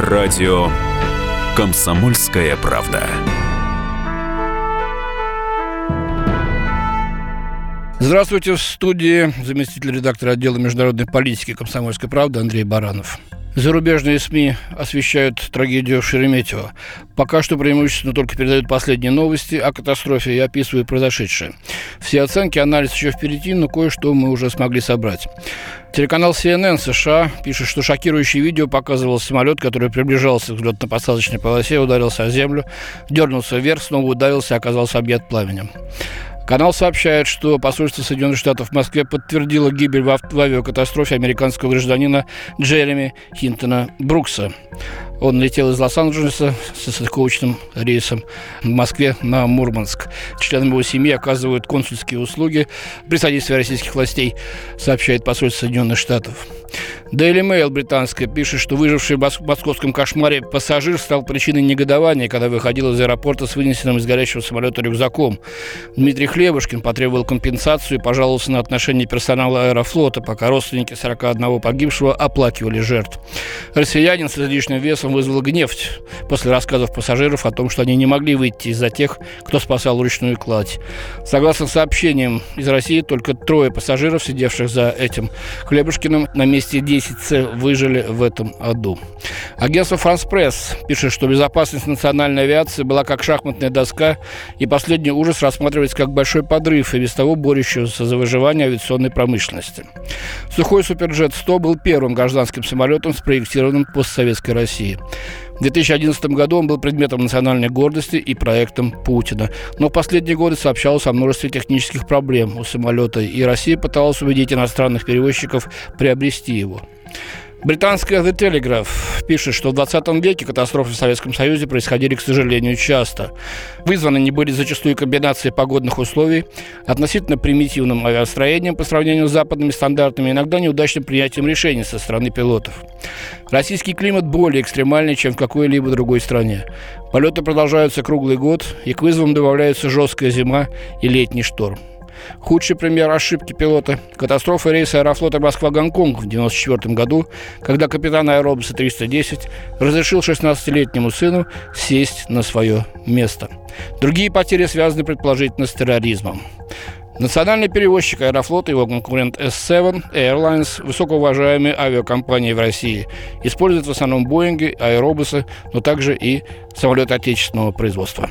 Радио «Комсомольская правда». Здравствуйте, в студии заместитель редактора отдела международной политики «Комсомольской правды» Андрей Баранов. Зарубежные СМИ освещают трагедию Шереметьево. Пока что преимущественно только передают последние новости о катастрофе и описывают произошедшее. Все оценки, анализ еще впереди, но кое-что мы уже смогли собрать. Телеканал CNN США пишет, что шокирующее видео показывал самолет, который приближался к взлетно-посадочной полосе, ударился о землю, дернулся вверх, снова ударился и оказался объят пламенем. Канал сообщает, что посольство Соединенных Штатов в Москве подтвердило гибель в авиакатастрофе американского гражданина Джереми Хинтона Брукса. Он летел из Лос-Анджелеса со стыковочным рейсом в Москве на Мурманск. Членам его семьи оказывают консульские услуги при содействии российских властей, сообщает посольство Соединенных Штатов. Daily Mail британская пишет, что выживший в московском кошмаре пассажир стал причиной негодования, когда выходил из аэропорта с вынесенным из горящего самолета рюкзаком. Дмитрий Хлебушкин потребовал компенсацию и пожаловался на отношение персонала аэрофлота, пока родственники 41 погибшего оплакивали жертв. Россиянин с излишним весом вызвал гнев после рассказов пассажиров о том, что они не могли выйти из-за тех, кто спасал ручную кладь. Согласно сообщениям из России, только трое пассажиров, сидевших за этим Хлебушкиным, на месте 10 выжили в этом аду. Агентство «Франс Пресс» пишет, что безопасность национальной авиации была как шахматная доска, и последний ужас рассматривается как большой подрыв и без того борющегося за выживание авиационной промышленности. Сухой Суперджет-100 был первым гражданским самолетом, спроектированным в постсоветской России. В 2011 году он был предметом национальной гордости и проектом Путина. Но в последние годы сообщалось о множестве технических проблем у самолета, и Россия пыталась убедить иностранных перевозчиков приобрести его. Британская The Telegraph пишет, что в 20 веке катастрофы в Советском Союзе происходили, к сожалению, часто. Вызваны не были зачастую комбинации погодных условий, относительно примитивным авиастроением по сравнению с западными стандартами, иногда неудачным принятием решений со стороны пилотов. Российский климат более экстремальный, чем в какой-либо другой стране. Полеты продолжаются круглый год, и к вызовам добавляются жесткая зима и летний шторм. Худший пример ошибки пилота – катастрофа рейса аэрофлота Москва-Гонконг в 1994 году, когда капитан аэробуса 310 разрешил 16-летнему сыну сесть на свое место. Другие потери связаны предположительно с терроризмом. Национальный перевозчик Аэрофлот и его конкурент S7 Airlines, высокоуважаемые авиакомпании в России, используют в основном Боинги, аэробусы, но также и самолеты отечественного производства.